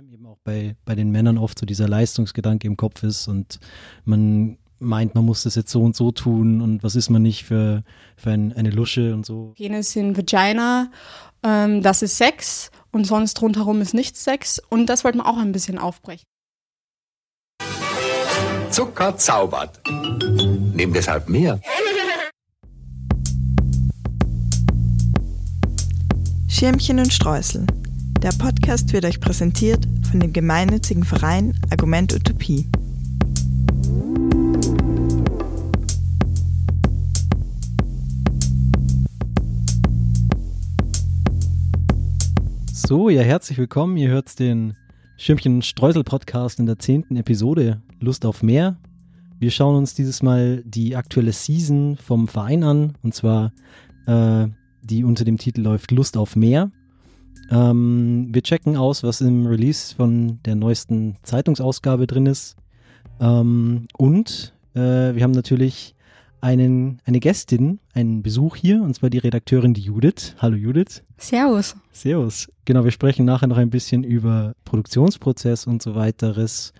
allem eben auch bei, bei den Männern oft so dieser Leistungsgedanke im Kopf ist und man meint, man muss das jetzt so und so tun und was ist man nicht für, für ein, eine Lusche und so. Penis in Vagina, ähm, das ist Sex und sonst rundherum ist nichts Sex und das wollte man auch ein bisschen aufbrechen. Zucker zaubert. Nehm deshalb mehr. Schirmchen und Streusel. Der Podcast wird euch präsentiert von dem gemeinnützigen Verein Argument Utopie. So, ja, herzlich willkommen. Ihr hört den Schirmchen Streusel Podcast in der zehnten Episode Lust auf mehr. Wir schauen uns dieses Mal die aktuelle Season vom Verein an und zwar äh, die unter dem Titel läuft Lust auf mehr. Ähm, wir checken aus, was im Release von der neuesten Zeitungsausgabe drin ist. Ähm, und äh, wir haben natürlich einen, eine Gästin, einen Besuch hier, und zwar die Redakteurin die Judith. Hallo Judith. Servus. Servus. Genau, wir sprechen nachher noch ein bisschen über Produktionsprozess und so weiteres.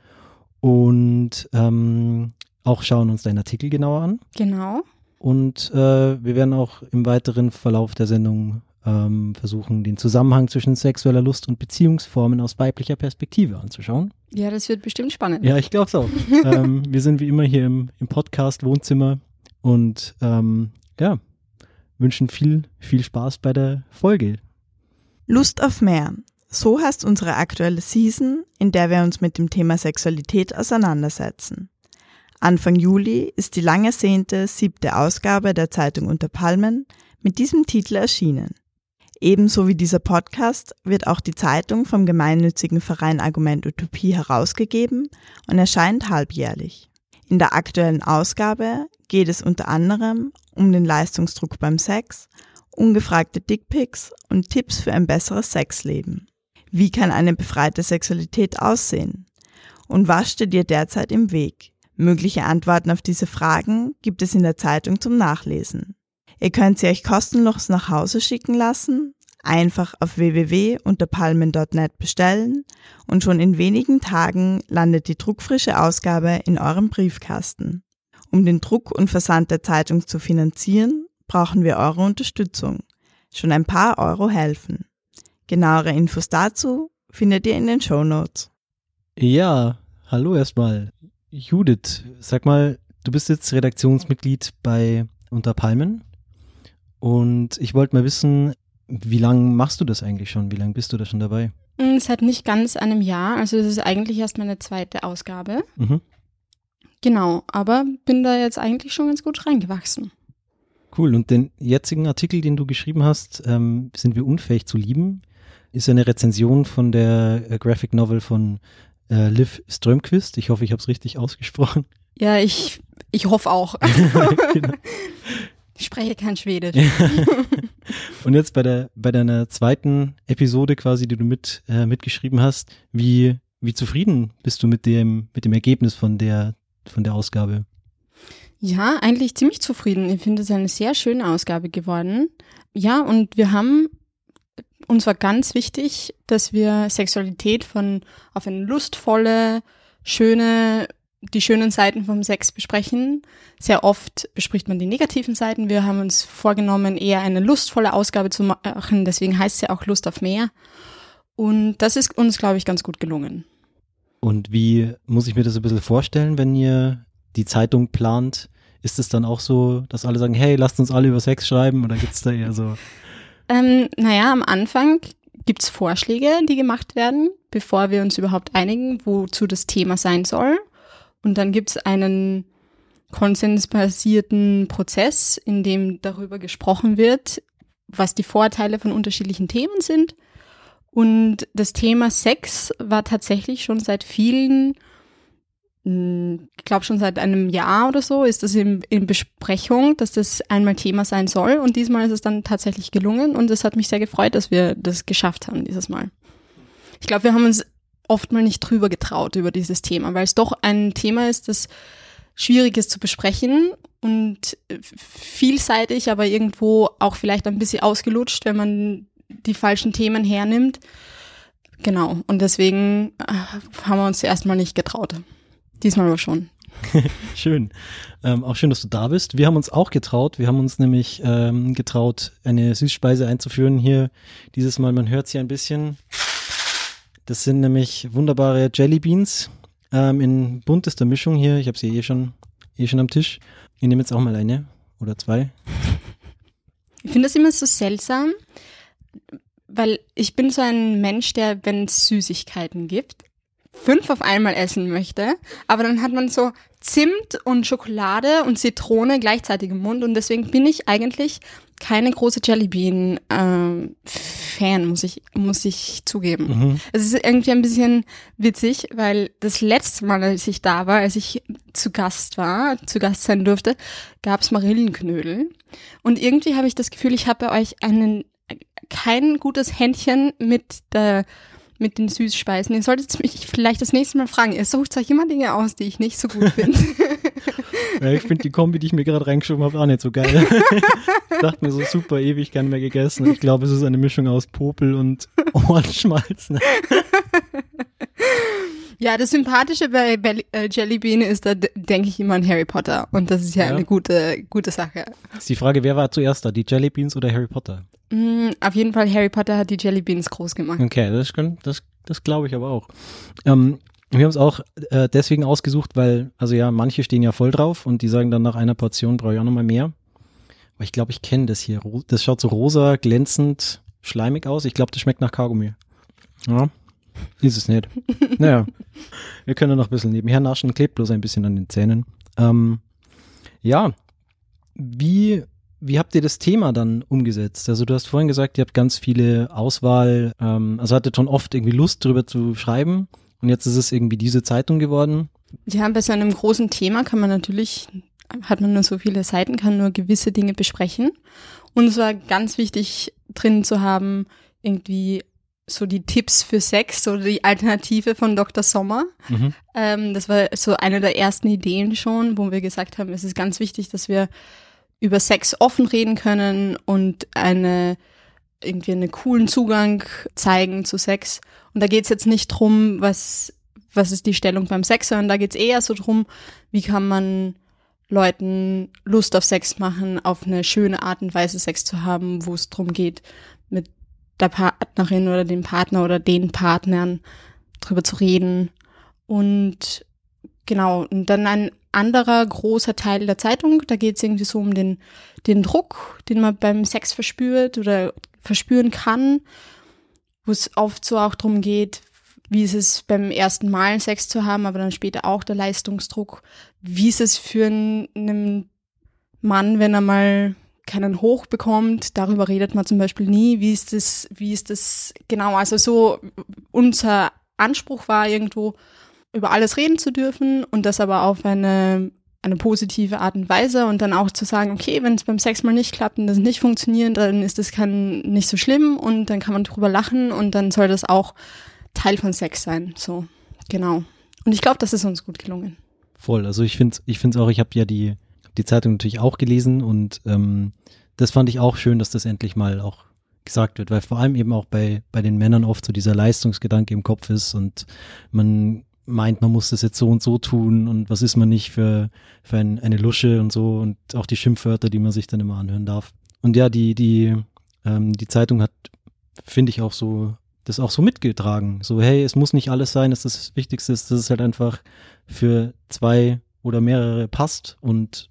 Und ähm, auch schauen uns deinen Artikel genauer an. Genau. Und äh, wir werden auch im weiteren Verlauf der Sendung ähm, versuchen, den Zusammenhang zwischen sexueller Lust und Beziehungsformen aus weiblicher Perspektive anzuschauen. Ja, das wird bestimmt spannend. Ja, ich glaube auch. ähm, wir sind wie immer hier im, im Podcast-Wohnzimmer und ähm, ja, wünschen viel, viel Spaß bei der Folge. Lust auf mehr. So heißt unsere aktuelle Season, in der wir uns mit dem Thema Sexualität auseinandersetzen. Anfang Juli ist die lang ersehnte siebte Ausgabe der Zeitung Unter Palmen mit diesem Titel erschienen. Ebenso wie dieser Podcast wird auch die Zeitung vom gemeinnützigen Verein Argument Utopie herausgegeben und erscheint halbjährlich. In der aktuellen Ausgabe geht es unter anderem um den Leistungsdruck beim Sex, ungefragte Dickpics und Tipps für ein besseres Sexleben. Wie kann eine befreite Sexualität aussehen? Und was steht dir derzeit im Weg? Mögliche Antworten auf diese Fragen gibt es in der Zeitung zum Nachlesen. Ihr könnt sie euch kostenlos nach Hause schicken lassen, einfach auf www.unterpalmen.net bestellen und schon in wenigen Tagen landet die druckfrische Ausgabe in eurem Briefkasten. Um den Druck und Versand der Zeitung zu finanzieren, brauchen wir eure Unterstützung. Schon ein paar Euro helfen. Genauere Infos dazu findet ihr in den Show Notes. Ja, hallo erstmal. Judith, sag mal, du bist jetzt Redaktionsmitglied bei Unter Palmen und ich wollte mal wissen, wie lange machst du das eigentlich schon? Wie lange bist du da schon dabei? Mm, seit nicht ganz einem Jahr, also es ist eigentlich erst meine zweite Ausgabe. Mhm. Genau, aber bin da jetzt eigentlich schon ganz gut reingewachsen. Cool. Und den jetzigen Artikel, den du geschrieben hast, ähm, sind wir unfähig zu lieben, ist eine Rezension von der äh, Graphic Novel von äh, Liv Strömquist. Ich hoffe, ich habe es richtig ausgesprochen. Ja, ich, ich hoffe auch. genau. Ich spreche kein Schwedisch. Und jetzt bei der bei deiner zweiten Episode quasi, die du mit äh, mitgeschrieben hast, wie wie zufrieden bist du mit dem mit dem Ergebnis von der von der Ausgabe? Ja, eigentlich ziemlich zufrieden. Ich finde es eine sehr schöne Ausgabe geworden. Ja, und wir haben uns war ganz wichtig, dass wir Sexualität von auf eine lustvolle, schöne die schönen Seiten vom Sex besprechen. Sehr oft bespricht man die negativen Seiten. Wir haben uns vorgenommen, eher eine lustvolle Ausgabe zu machen. Deswegen heißt sie auch Lust auf mehr. Und das ist uns, glaube ich, ganz gut gelungen. Und wie muss ich mir das ein bisschen vorstellen, wenn ihr die Zeitung plant? Ist es dann auch so, dass alle sagen, hey, lasst uns alle über Sex schreiben? Oder gibt es da eher so? Ähm, naja, am Anfang gibt es Vorschläge, die gemacht werden, bevor wir uns überhaupt einigen, wozu das Thema sein soll. Und dann gibt es einen konsensbasierten Prozess, in dem darüber gesprochen wird, was die Vorteile von unterschiedlichen Themen sind. Und das Thema Sex war tatsächlich schon seit vielen, hm, ich glaube schon seit einem Jahr oder so, ist das in, in Besprechung, dass das einmal Thema sein soll. Und diesmal ist es dann tatsächlich gelungen. Und es hat mich sehr gefreut, dass wir das geschafft haben dieses Mal. Ich glaube, wir haben uns oft mal nicht drüber getraut über dieses Thema, weil es doch ein Thema ist, das schwierig ist zu besprechen und vielseitig, aber irgendwo auch vielleicht ein bisschen ausgelutscht, wenn man die falschen Themen hernimmt. Genau. Und deswegen äh, haben wir uns erstmal nicht getraut. Diesmal aber schon. schön. Ähm, auch schön, dass du da bist. Wir haben uns auch getraut. Wir haben uns nämlich ähm, getraut, eine Süßspeise einzuführen hier. Dieses Mal, man hört sie ein bisschen. Das sind nämlich wunderbare Jelly Beans ähm, in buntester Mischung hier. Ich habe sie eh schon, eh schon am Tisch. Ich nehme jetzt auch mal eine oder zwei. Ich finde das immer so seltsam, weil ich bin so ein Mensch, der, wenn es Süßigkeiten gibt, fünf auf einmal essen möchte, aber dann hat man so Zimt und Schokolade und Zitrone gleichzeitig im Mund und deswegen bin ich eigentlich keine große Jellybean ähm, Fan, muss ich muss ich zugeben. Mhm. Es ist irgendwie ein bisschen witzig, weil das letzte Mal, als ich da war, als ich zu Gast war, zu Gast sein durfte, gab's Marillenknödel und irgendwie habe ich das Gefühl, ich habe bei euch einen kein gutes Händchen mit der mit den Süßspeisen. Ihr solltet mich vielleicht das nächste Mal fragen. Ihr sucht euch immer Dinge aus, die ich nicht so gut finde. ich finde die Kombi, die ich mir gerade reingeschoben habe, auch nicht so geil. ich dachte mir so super ewig gerne mehr gegessen. Ich glaube, es ist eine Mischung aus Popel und Ohrenschmalz. Ne? Ja, das Sympathische bei, bei äh, Jellybean ist, da denke ich immer an Harry Potter. Und das ist ja, ja, eine gute, gute Sache. Ist die Frage, wer war zuerst da, die Jellybeans oder Harry Potter? Mm, auf jeden Fall, Harry Potter hat die Jellybeans groß gemacht. Okay, das, das, das glaube ich aber auch. Ähm, wir haben es auch äh, deswegen ausgesucht, weil, also ja, manche stehen ja voll drauf und die sagen dann nach einer Portion brauche ich auch nochmal mehr. Aber ich glaube, ich kenne das hier. Das schaut so rosa, glänzend, schleimig aus. Ich glaube, das schmeckt nach Kaugummi. Ja. Ist es nicht. naja, wir können noch ein bisschen nebenher naschen, klebt bloß ein bisschen an den Zähnen. Ähm, ja, wie, wie habt ihr das Thema dann umgesetzt? Also du hast vorhin gesagt, ihr habt ganz viele Auswahl, ähm, also hattet schon oft irgendwie Lust drüber zu schreiben und jetzt ist es irgendwie diese Zeitung geworden. Ja, bei so einem großen Thema kann man natürlich, hat man nur so viele Seiten, kann nur gewisse Dinge besprechen. Und es war ganz wichtig drin zu haben, irgendwie so die Tipps für Sex oder die Alternative von Dr. Sommer. Mhm. Ähm, das war so eine der ersten Ideen schon, wo wir gesagt haben, es ist ganz wichtig, dass wir über Sex offen reden können und eine irgendwie einen coolen Zugang zeigen zu Sex. Und da geht's jetzt nicht drum, was, was ist die Stellung beim Sex, sondern da geht's eher so drum, wie kann man Leuten Lust auf Sex machen, auf eine schöne Art und Weise Sex zu haben, wo es drum geht, mit der Partnerin oder dem Partner oder den Partnern drüber zu reden. Und genau, und dann ein anderer großer Teil der Zeitung, da geht es irgendwie so um den, den Druck, den man beim Sex verspürt oder verspüren kann, wo es oft so auch darum geht, wie ist es beim ersten Mal Sex zu haben, aber dann später auch der Leistungsdruck. Wie ist es für einen Mann, wenn er mal keinen Hoch bekommt. Darüber redet man zum Beispiel nie. Wie ist das, wie ist das genau? Also so unser Anspruch war irgendwo, über alles reden zu dürfen und das aber auf eine, eine positive Art und Weise und dann auch zu sagen, okay, wenn es beim Sex mal nicht klappt und das nicht funktioniert, dann ist das kann nicht so schlimm und dann kann man drüber lachen und dann soll das auch Teil von Sex sein. So, genau. Und ich glaube, das ist uns gut gelungen. Voll. Also ich finde ich finde es auch, ich habe ja die die Zeitung natürlich auch gelesen und ähm, das fand ich auch schön, dass das endlich mal auch gesagt wird, weil vor allem eben auch bei, bei den Männern oft so dieser Leistungsgedanke im Kopf ist und man meint, man muss das jetzt so und so tun und was ist man nicht für, für ein, eine Lusche und so und auch die Schimpfwörter, die man sich dann immer anhören darf. Und ja, die, die, ähm, die Zeitung hat, finde ich, auch so, das auch so mitgetragen. So, hey, es muss nicht alles sein, dass das Wichtigste ist, dass es halt einfach für zwei oder mehrere passt und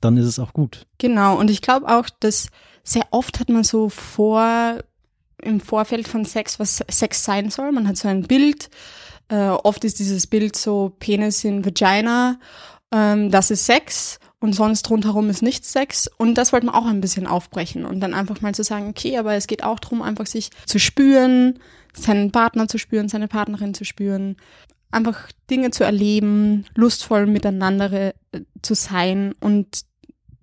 dann ist es auch gut. Genau, und ich glaube auch, dass sehr oft hat man so vor, im Vorfeld von Sex, was Sex sein soll. Man hat so ein Bild. Äh, oft ist dieses Bild so Penis in Vagina. Ähm, das ist Sex und sonst rundherum ist nichts Sex. Und das wollte man auch ein bisschen aufbrechen und dann einfach mal zu sagen, okay, aber es geht auch darum, einfach sich zu spüren, seinen Partner zu spüren, seine Partnerin zu spüren, einfach Dinge zu erleben, lustvoll miteinander äh, zu sein und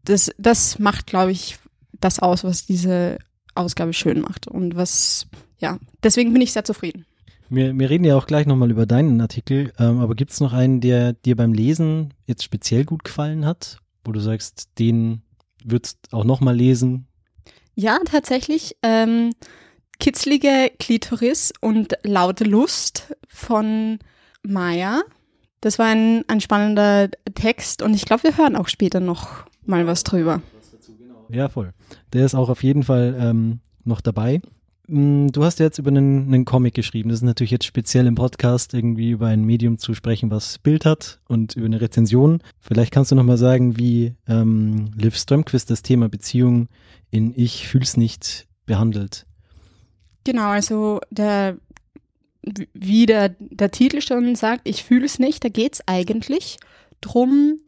das, das macht, glaube ich, das aus, was diese Ausgabe schön macht und was, ja, deswegen bin ich sehr zufrieden. Wir, wir reden ja auch gleich nochmal über deinen Artikel, ähm, aber gibt es noch einen, der dir beim Lesen jetzt speziell gut gefallen hat, wo du sagst, den würdest auch nochmal lesen? Ja, tatsächlich. Ähm, Kitzlige Klitoris und laute Lust von Maya. Das war ein, ein spannender Text und ich glaube, wir hören auch später noch mal was drüber. Ja, voll. Der ist auch auf jeden Fall ähm, noch dabei. Mm, Du hast jetzt über einen, einen Comic geschrieben. Das ist natürlich jetzt speziell im Podcast irgendwie über ein Medium zu sprechen, was Bild hat und über eine Rezension. Vielleicht kannst du noch mal sagen, wie ähm, Liv Strömquist das Thema Beziehung in Ich fühl's nicht behandelt. Genau, also der, wie der, der Titel schon sagt, ich fühle es nicht, da geht es eigentlich drum,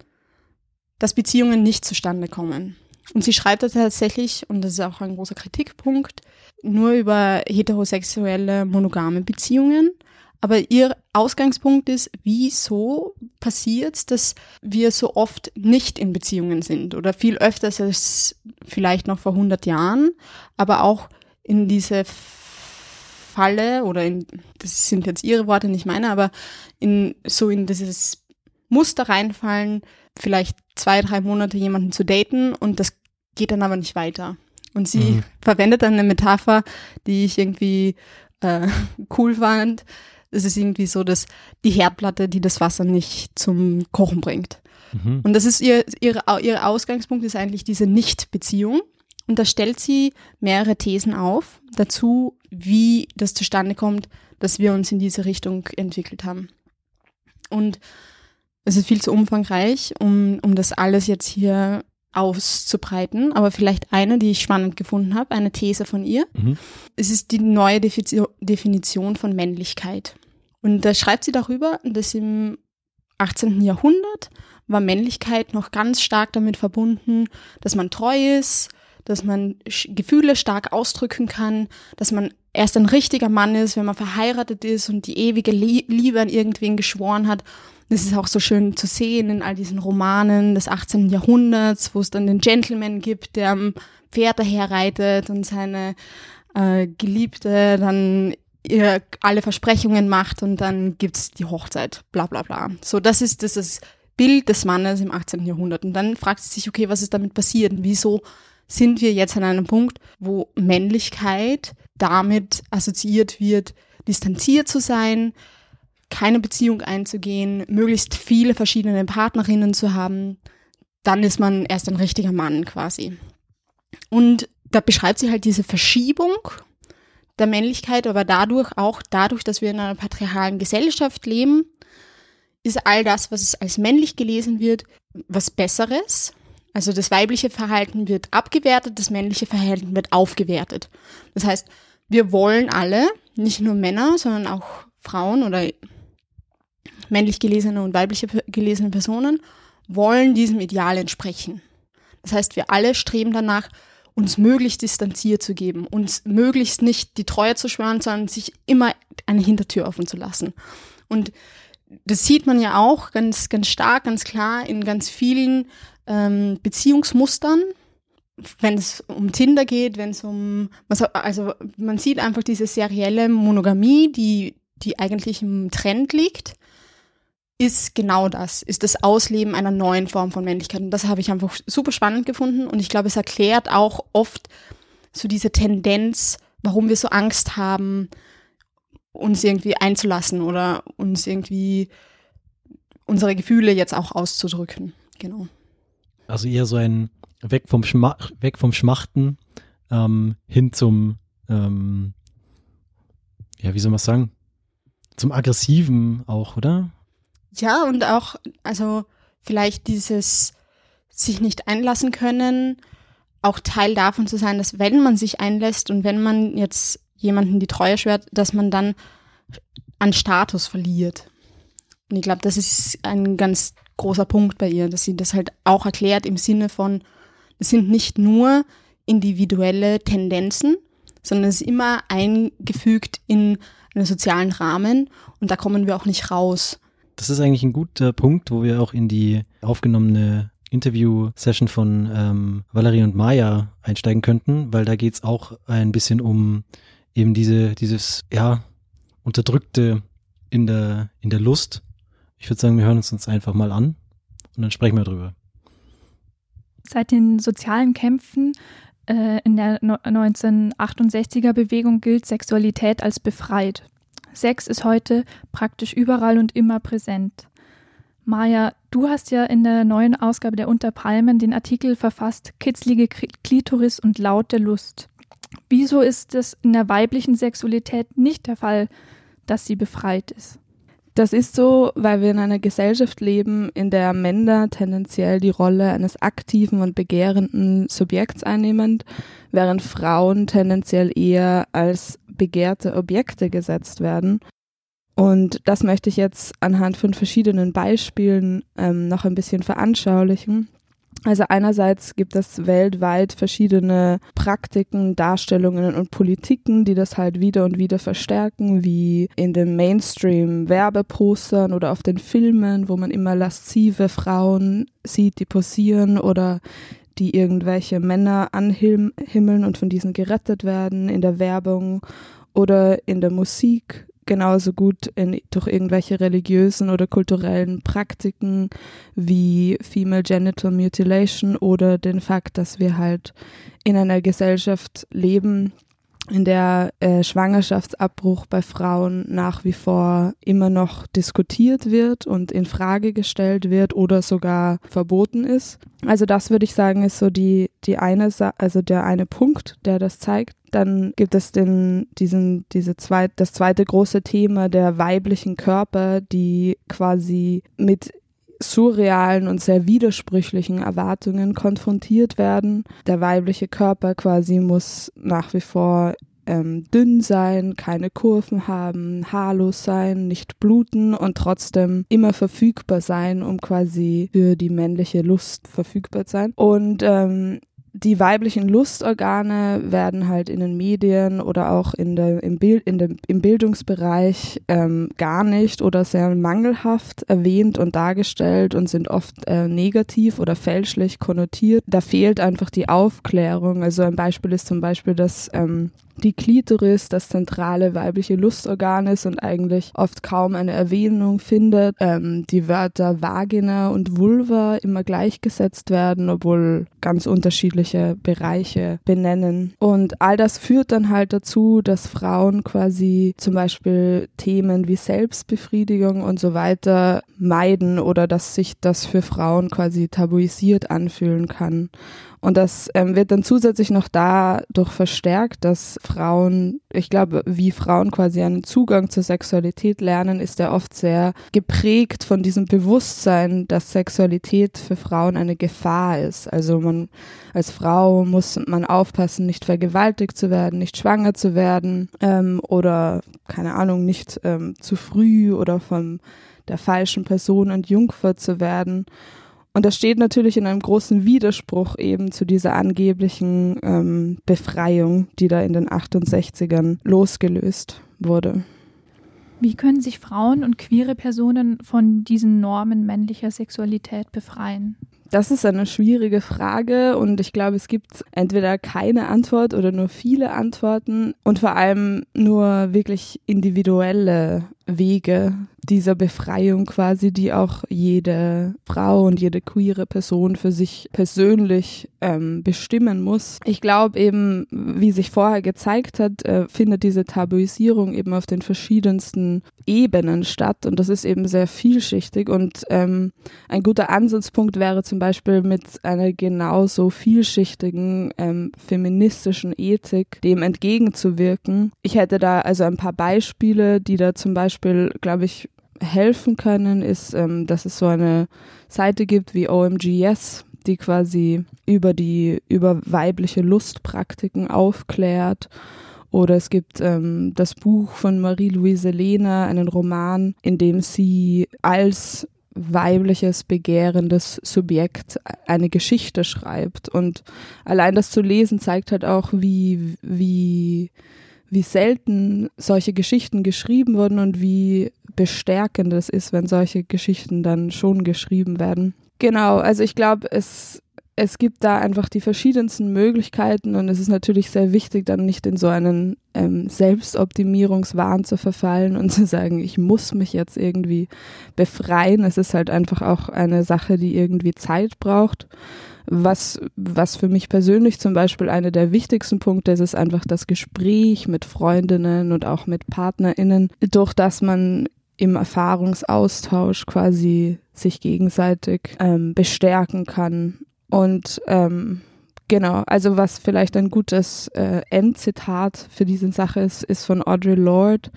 dass Beziehungen nicht zustande kommen. Und sie schreibt da tatsächlich, und das ist auch ein großer Kritikpunkt, nur über heterosexuelle monogame Beziehungen. Aber ihr Ausgangspunkt ist, wieso passiert es, dass wir so oft nicht in Beziehungen sind oder viel öfter als vielleicht noch vor 100 Jahren, aber auch in diese Falle oder in, das sind jetzt ihre Worte, nicht meine, aber in so in dieses Muster reinfallen, vielleicht zwei, drei Monate jemanden zu daten und das geht dann aber nicht weiter. Und sie Mhm. verwendet dann eine Metapher, die ich irgendwie äh, cool fand. Es ist irgendwie so, dass die Herdplatte, die das Wasser nicht zum Kochen bringt. Mhm. Und das ist ihr, ihre, ihr Ausgangspunkt ist eigentlich diese Nicht-Beziehung. Und da stellt sie mehrere Thesen auf dazu, wie das zustande kommt, dass wir uns in diese Richtung entwickelt haben. Und es ist viel zu umfangreich, um, um das alles jetzt hier auszubreiten. Aber vielleicht eine, die ich spannend gefunden habe, eine These von ihr. Mhm. Es ist die neue Defi- Definition von Männlichkeit. Und da schreibt sie darüber, dass im 18. Jahrhundert war Männlichkeit noch ganz stark damit verbunden, dass man treu ist, dass man Gefühle stark ausdrücken kann, dass man erst ein richtiger Mann ist, wenn man verheiratet ist und die ewige Lie- Liebe an irgendwen geschworen hat. Das ist auch so schön zu sehen in all diesen Romanen des 18. Jahrhunderts, wo es dann den Gentleman gibt, der am Pferd daherreitet und seine äh, Geliebte dann ihr alle Versprechungen macht und dann gibt's die Hochzeit, bla bla bla. So, das ist das Bild des Mannes im 18. Jahrhundert. Und dann fragt sie sich, okay, was ist damit passiert? Wieso sind wir jetzt an einem Punkt, wo Männlichkeit damit assoziiert wird, distanziert zu sein, keine Beziehung einzugehen, möglichst viele verschiedene Partnerinnen zu haben, dann ist man erst ein richtiger Mann quasi. Und da beschreibt sie halt diese Verschiebung der Männlichkeit, aber dadurch auch dadurch, dass wir in einer patriarchalen Gesellschaft leben, ist all das, was als männlich gelesen wird, was Besseres. Also das weibliche Verhalten wird abgewertet, das männliche Verhalten wird aufgewertet. Das heißt, wir wollen alle, nicht nur Männer, sondern auch Frauen oder männlich gelesene und weibliche pe- gelesene Personen, wollen diesem Ideal entsprechen. Das heißt, wir alle streben danach, uns möglichst distanziert zu geben, uns möglichst nicht die Treue zu schwören, sondern sich immer eine Hintertür offen zu lassen. Und das sieht man ja auch ganz, ganz stark, ganz klar in ganz vielen ähm, Beziehungsmustern, wenn es um Tinder geht, wenn es um, also man sieht einfach diese serielle Monogamie, die, die eigentlich im Trend liegt, ist genau das, ist das Ausleben einer neuen Form von Männlichkeit. Und das habe ich einfach super spannend gefunden und ich glaube, es erklärt auch oft so diese Tendenz, warum wir so Angst haben, uns irgendwie einzulassen oder uns irgendwie unsere Gefühle jetzt auch auszudrücken. Genau. Also eher so ein weg vom, Schma weg vom Schmachten ähm, hin zum, ähm, ja, wie soll man sagen, zum Aggressiven auch, oder? Ja, und auch, also vielleicht dieses sich nicht einlassen können, auch Teil davon zu sein, dass wenn man sich einlässt und wenn man jetzt jemanden die Treue schwört, dass man dann an Status verliert. Und ich glaube, das ist ein ganz großer Punkt bei ihr, dass sie das halt auch erklärt im Sinne von, es sind nicht nur individuelle Tendenzen, sondern es ist immer eingefügt in einen sozialen Rahmen und da kommen wir auch nicht raus. Das ist eigentlich ein guter Punkt, wo wir auch in die aufgenommene Interview-Session von ähm, Valerie und Maya einsteigen könnten, weil da geht es auch ein bisschen um eben diese, dieses, ja, Unterdrückte in der, in der Lust. Ich würde sagen, wir hören uns uns einfach mal an und dann sprechen wir drüber. Seit den sozialen Kämpfen äh, in der 1968er Bewegung gilt Sexualität als befreit. Sex ist heute praktisch überall und immer präsent. Maja, du hast ja in der neuen Ausgabe der Unterpalmen den Artikel verfasst Kitzlige Klitoris und laute Lust. Wieso ist es in der weiblichen Sexualität nicht der Fall, dass sie befreit ist? Das ist so, weil wir in einer Gesellschaft leben, in der Männer tendenziell die Rolle eines aktiven und begehrenden Subjekts einnehmen, während Frauen tendenziell eher als begehrte Objekte gesetzt werden. Und das möchte ich jetzt anhand von verschiedenen Beispielen ähm, noch ein bisschen veranschaulichen. Also einerseits gibt es weltweit verschiedene Praktiken, Darstellungen und Politiken, die das halt wieder und wieder verstärken, wie in den Mainstream-Werbepostern oder auf den Filmen, wo man immer laszive Frauen sieht, die posieren oder die irgendwelche Männer anhimmeln und von diesen gerettet werden in der Werbung oder in der Musik genauso gut in, durch irgendwelche religiösen oder kulturellen Praktiken wie Female Genital Mutilation oder den Fakt, dass wir halt in einer Gesellschaft leben, in der äh, Schwangerschaftsabbruch bei Frauen nach wie vor immer noch diskutiert wird und in Frage gestellt wird oder sogar verboten ist. Also das würde ich sagen ist so die die eine Sa also der eine Punkt, der das zeigt. Dann gibt es den diesen diese zweit das zweite große Thema der weiblichen Körper, die quasi mit surrealen und sehr widersprüchlichen Erwartungen konfrontiert werden. Der weibliche Körper quasi muss nach wie vor ähm, dünn sein, keine Kurven haben, haarlos sein, nicht bluten und trotzdem immer verfügbar sein, um quasi für die männliche Lust verfügbar zu sein. Und ähm, die weiblichen Lustorgane werden halt in den Medien oder auch in der, im, Bild, in dem, im Bildungsbereich ähm, gar nicht oder sehr mangelhaft erwähnt und dargestellt und sind oft äh, negativ oder fälschlich konnotiert. Da fehlt einfach die Aufklärung. Also ein Beispiel ist zum Beispiel, dass ähm, die Klitoris das zentrale weibliche Lustorgan ist und eigentlich oft kaum eine Erwähnung findet. Ähm, die Wörter Vagina und Vulva immer gleichgesetzt werden, obwohl ganz unterschiedliche Bereiche benennen. Und all das führt dann halt dazu, dass Frauen quasi zum Beispiel Themen wie Selbstbefriedigung und so weiter meiden oder dass sich das für Frauen quasi tabuisiert anfühlen kann. Und das ähm, wird dann zusätzlich noch dadurch verstärkt, dass Frauen, ich glaube, wie Frauen quasi einen Zugang zur Sexualität lernen, ist ja oft sehr geprägt von diesem Bewusstsein, dass Sexualität für Frauen eine Gefahr ist. Also man als Frau muss man aufpassen, nicht vergewaltigt zu werden, nicht schwanger zu werden ähm, oder keine Ahnung, nicht ähm, zu früh oder von der falschen Person entjungfert zu werden. Und das steht natürlich in einem großen Widerspruch eben zu dieser angeblichen ähm, Befreiung, die da in den 68ern losgelöst wurde. Wie können sich Frauen und queere Personen von diesen Normen männlicher Sexualität befreien? Das ist eine schwierige Frage und ich glaube, es gibt entweder keine Antwort oder nur viele Antworten und vor allem nur wirklich individuelle Wege dieser Befreiung quasi, die auch jede Frau und jede queere Person für sich persönlich ähm, bestimmen muss. Ich glaube eben, wie sich vorher gezeigt hat, äh, findet diese Tabuisierung eben auf den verschiedensten Ebenen statt und das ist eben sehr vielschichtig und ähm, ein guter Ansatzpunkt wäre zum Beispiel mit einer genauso vielschichtigen ähm, feministischen Ethik dem entgegenzuwirken. Ich hätte da also ein paar Beispiele, die da zum Beispiel Beispiel, glaube ich, helfen können, ist, ähm, dass es so eine Seite gibt wie OMGS, die quasi über die, über weibliche Lustpraktiken aufklärt. Oder es gibt ähm, das Buch von Marie-Louise Lehner, einen Roman, in dem sie als weibliches, begehrendes Subjekt eine Geschichte schreibt. Und allein das zu lesen zeigt halt auch, wie, wie wie selten solche Geschichten geschrieben wurden und wie bestärkend es ist, wenn solche Geschichten dann schon geschrieben werden. Genau, also ich glaube, es es gibt da einfach die verschiedensten Möglichkeiten und es ist natürlich sehr wichtig, dann nicht in so einen ähm, Selbstoptimierungswahn zu verfallen und zu sagen, ich muss mich jetzt irgendwie befreien. Es ist halt einfach auch eine Sache, die irgendwie Zeit braucht. Was, was für mich persönlich zum Beispiel einer der wichtigsten Punkte ist, ist einfach das Gespräch mit Freundinnen und auch mit PartnerInnen, durch das man im Erfahrungsaustausch quasi sich gegenseitig ähm, bestärken kann. Und ähm, Genau, also was vielleicht ein gutes äh, Endzitat für diese Sache ist, ist von Audre Lorde.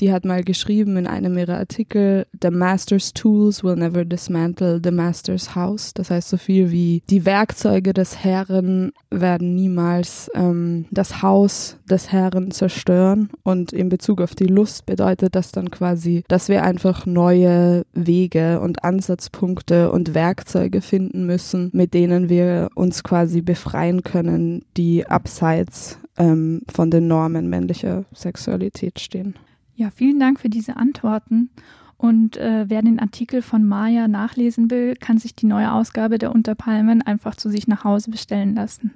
Die hat mal geschrieben in einem ihrer Artikel, The Master's Tools will never dismantle the Master's House. Das heißt so viel wie, die Werkzeuge des Herren werden niemals ähm, das Haus des Herren zerstören. Und in Bezug auf die Lust bedeutet das dann quasi, dass wir einfach neue Wege und Ansatzpunkte und Werkzeuge finden müssen, mit denen wir uns quasi befreien befreien können, die abseits ähm, von den Normen männlicher Sexualität stehen. Ja, vielen Dank für diese Antworten. Und äh, wer den Artikel von Maya nachlesen will, kann sich die neue Ausgabe der Unterpalmen einfach zu sich nach Hause bestellen lassen.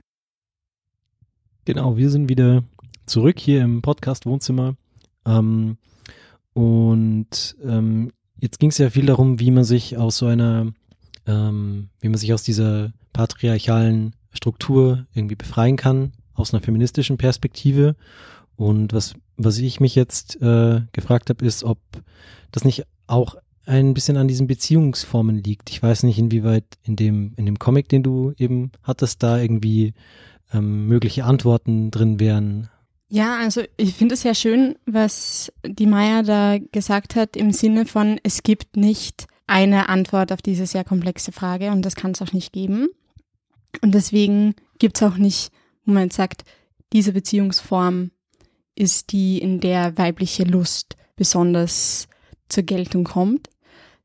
Genau, wir sind wieder zurück hier im Podcast-Wohnzimmer. Ähm, und ähm, jetzt ging es ja viel darum, wie man sich aus so einer, ähm, wie man sich aus dieser patriarchalen Struktur irgendwie befreien kann aus einer feministischen Perspektive. Und was, was ich mich jetzt äh, gefragt habe, ist, ob das nicht auch ein bisschen an diesen Beziehungsformen liegt. Ich weiß nicht, inwieweit in dem, in dem Comic, den du eben hattest, da irgendwie ähm, mögliche Antworten drin wären. Ja, also ich finde es sehr schön, was die Maya da gesagt hat, im Sinne von, es gibt nicht eine Antwort auf diese sehr komplexe Frage und das kann es auch nicht geben. Und deswegen gibt es auch nicht, wo man sagt, diese Beziehungsform ist die, in der weibliche Lust besonders zur Geltung kommt.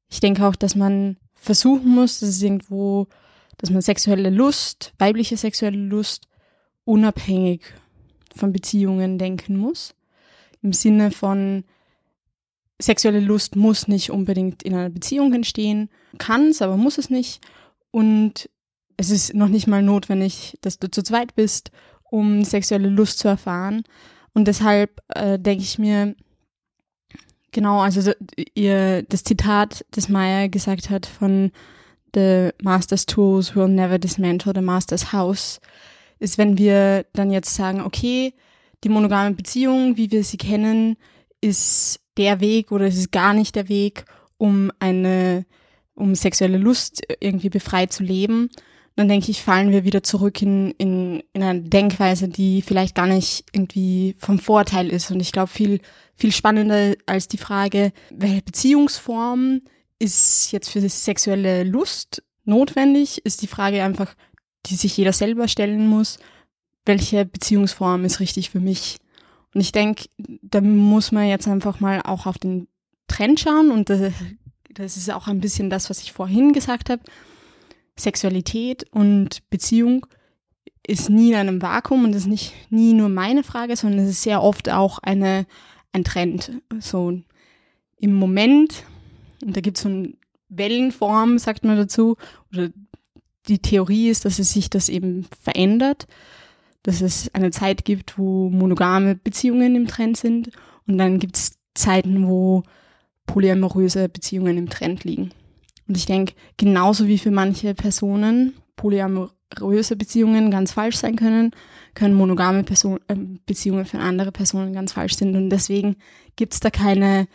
Ich denke auch, dass man versuchen muss, dass es irgendwo, dass man sexuelle Lust, weibliche sexuelle Lust unabhängig von Beziehungen denken muss. Im Sinne von sexuelle Lust muss nicht unbedingt in einer Beziehung entstehen, kann es, aber muss es nicht. Und es ist noch nicht mal notwendig, dass du zu zweit bist, um sexuelle Lust zu erfahren. Und deshalb äh, denke ich mir, genau, also ihr, das Zitat, das Maya gesagt hat von The Master's Tools will never dismantle the Master's House, ist, wenn wir dann jetzt sagen, okay, die monogame Beziehung, wie wir sie kennen, ist der Weg oder es ist gar nicht der Weg, um eine, um sexuelle Lust irgendwie befreit zu leben, dann denke ich, fallen wir wieder zurück in, in, in eine Denkweise, die vielleicht gar nicht irgendwie vom Vorteil ist. Und ich glaube, viel, viel spannender als die Frage, welche Beziehungsform ist jetzt für sexuelle Lust notwendig, ist die Frage einfach, die sich jeder selber stellen muss, welche Beziehungsform ist richtig für mich? Und ich denke, da muss man jetzt einfach mal auch auf den Trend schauen und das, das ist auch ein bisschen das, was ich vorhin gesagt habe Sexualität und Beziehung ist nie in einem Vakuum und ist nicht nie nur meine Frage, sondern es ist sehr oft auch eine, ein Trend. So im Moment, und da gibt es so eine Wellenform, sagt man dazu, oder die Theorie ist, dass es sich das eben verändert, dass es eine Zeit gibt, wo monogame Beziehungen im Trend sind und dann gibt es Zeiten, wo polyamoröse Beziehungen im Trend liegen. Und ich denke, genauso wie für manche Personen polyamoröse Beziehungen ganz falsch sein können, können monogame Person äh, Beziehungen für andere Personen ganz falsch sein. Und deswegen gibt es da keine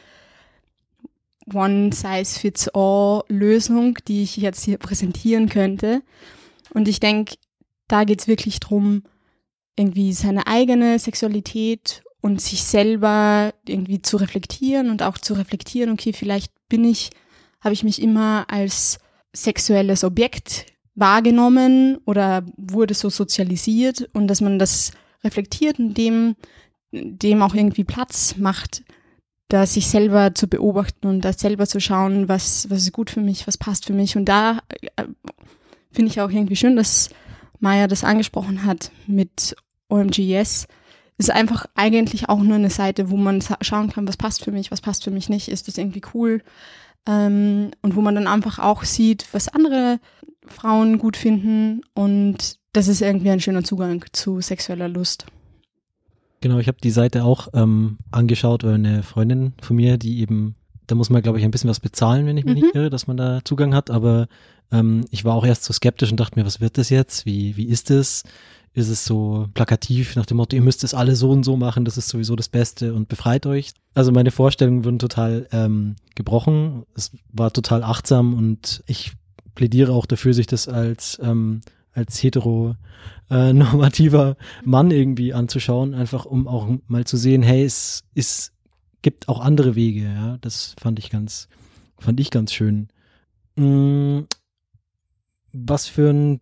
One-Size-Fits-All-Lösung, die ich jetzt hier präsentieren könnte. Und ich denke, da geht es wirklich darum, irgendwie seine eigene Sexualität und sich selber irgendwie zu reflektieren und auch zu reflektieren, okay, vielleicht bin ich habe ich mich immer als sexuelles Objekt wahrgenommen oder wurde so sozialisiert und dass man das reflektiert und dem, dem auch irgendwie Platz macht, da sich selber zu beobachten und da selber zu schauen, was, was ist gut für mich, was passt für mich. Und da äh, finde ich auch irgendwie schön, dass Maya das angesprochen hat mit OMGS. Ist einfach eigentlich auch nur eine Seite, wo man schauen kann, was passt für mich, was passt für mich nicht. Ist das irgendwie cool? Ähm, und wo man dann einfach auch sieht, was andere Frauen gut finden und das ist irgendwie ein schöner Zugang zu sexueller Lust. Genau, ich habe die Seite auch ähm, angeschaut, weil eine Freundin von mir, die eben, da muss man, glaube ich, ein bisschen was bezahlen, wenn ich mich Mhm. nicht irre, dass man da Zugang hat, aber ähm, ich war auch erst so skeptisch und dachte mir, was wird das jetzt? Wie, wie ist es? Ist es so plakativ nach dem Motto, ihr müsst es alle so und so machen, das ist sowieso das Beste und befreit euch? Also meine Vorstellungen wurden total ähm, gebrochen. Es war total achtsam und ich plädiere auch dafür, sich das als, ähm, als hetero äh, Mann irgendwie anzuschauen, einfach um auch mal zu sehen, hey, es ist, gibt auch andere Wege, ja. Das fand ich ganz, fand ich ganz schön. Mm, was für ein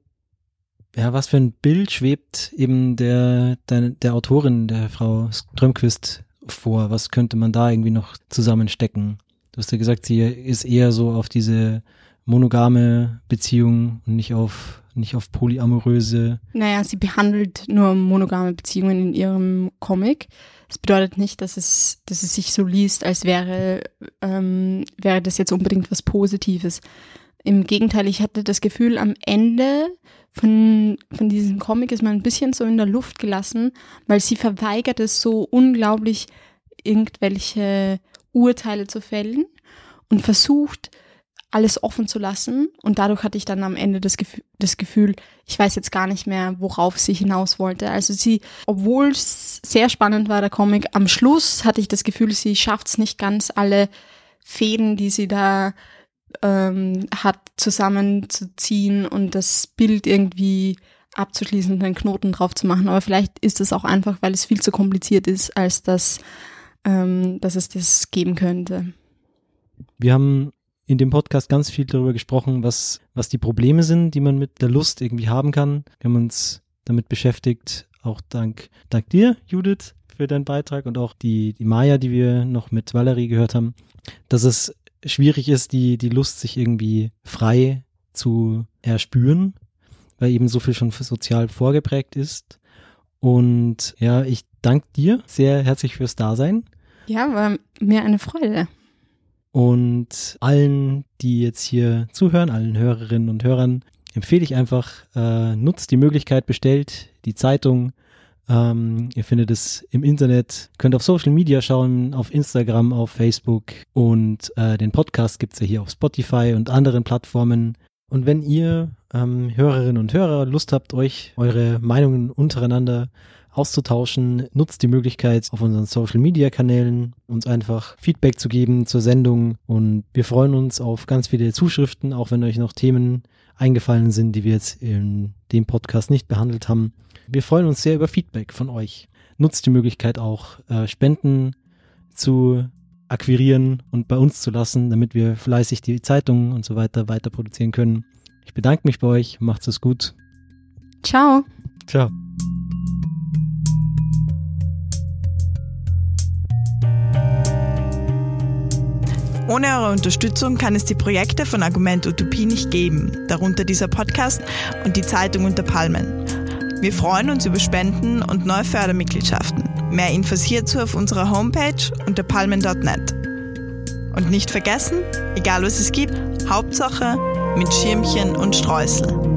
ja, was für ein Bild schwebt eben der, der, der Autorin, der Frau Strömquist vor? Was könnte man da irgendwie noch zusammenstecken? Du hast ja gesagt, sie ist eher so auf diese monogame Beziehung und nicht auf, nicht auf polyamoröse. Naja, sie behandelt nur monogame Beziehungen in ihrem Comic. Das bedeutet nicht, dass es, dass es sich so liest, als wäre, ähm, wäre das jetzt unbedingt was Positives. Im Gegenteil, ich hatte das Gefühl, am Ende von, von diesem Comic ist man ein bisschen so in der Luft gelassen, weil sie verweigert es so unglaublich, irgendwelche Urteile zu fällen und versucht, alles offen zu lassen. Und dadurch hatte ich dann am Ende das Gefühl, das Gefühl, ich weiß jetzt gar nicht mehr, worauf sie hinaus wollte. Also sie, obwohl es sehr spannend war, der Comic, am Schluss hatte ich das Gefühl, sie schafft es nicht ganz, alle Fäden, die sie da ähm, hat, zusammenzuziehen und das Bild irgendwie abzuschließen und einen Knoten drauf zu machen. Aber vielleicht ist es auch einfach, weil es viel zu kompliziert ist, als dass, ähm, dass es das geben könnte. Wir haben in dem Podcast ganz viel darüber gesprochen, was, was die Probleme sind, die man mit der Lust irgendwie haben kann. Wir haben uns damit beschäftigt, auch dank, dank dir, Judith, für deinen Beitrag und auch die, die Maya, die wir noch mit Valerie gehört haben, dass es schwierig ist, die, die Lust sich irgendwie frei zu erspüren, weil eben so viel schon sozial vorgeprägt ist. Und ja, ich danke dir sehr herzlich fürs Dasein. Ja, war mir eine Freude. Und allen, die jetzt hier zuhören, allen Hörerinnen und Hörern, empfehle ich einfach, äh, nutzt die Möglichkeit, bestellt die Zeitung. Ähm, ihr findet es im Internet, könnt auf Social Media schauen, auf Instagram, auf Facebook und äh, den Podcast gibt's ja hier auf Spotify und anderen Plattformen. Und wenn ihr ähm, Hörerinnen und Hörer Lust habt, euch eure Meinungen untereinander auszutauschen, nutzt die Möglichkeit auf unseren Social Media Kanälen uns einfach Feedback zu geben zur Sendung und wir freuen uns auf ganz viele Zuschriften, auch wenn euch noch Themen eingefallen sind, die wir jetzt in dem Podcast nicht behandelt haben. Wir freuen uns sehr über Feedback von euch. Nutzt die Möglichkeit auch äh, Spenden zu akquirieren und bei uns zu lassen, damit wir fleißig die Zeitungen und so weiter weiter produzieren können. Ich bedanke mich bei euch, macht's es gut. Ciao. Ciao. Ohne eure Unterstützung kann es die Projekte von Argument Utopie nicht geben, darunter dieser Podcast und die Zeitung unter Palmen. Wir freuen uns über Spenden und neue Fördermitgliedschaften. Mehr Infos hierzu auf unserer Homepage unter palmen.net. Und nicht vergessen, egal was es gibt, Hauptsache mit Schirmchen und Streusel.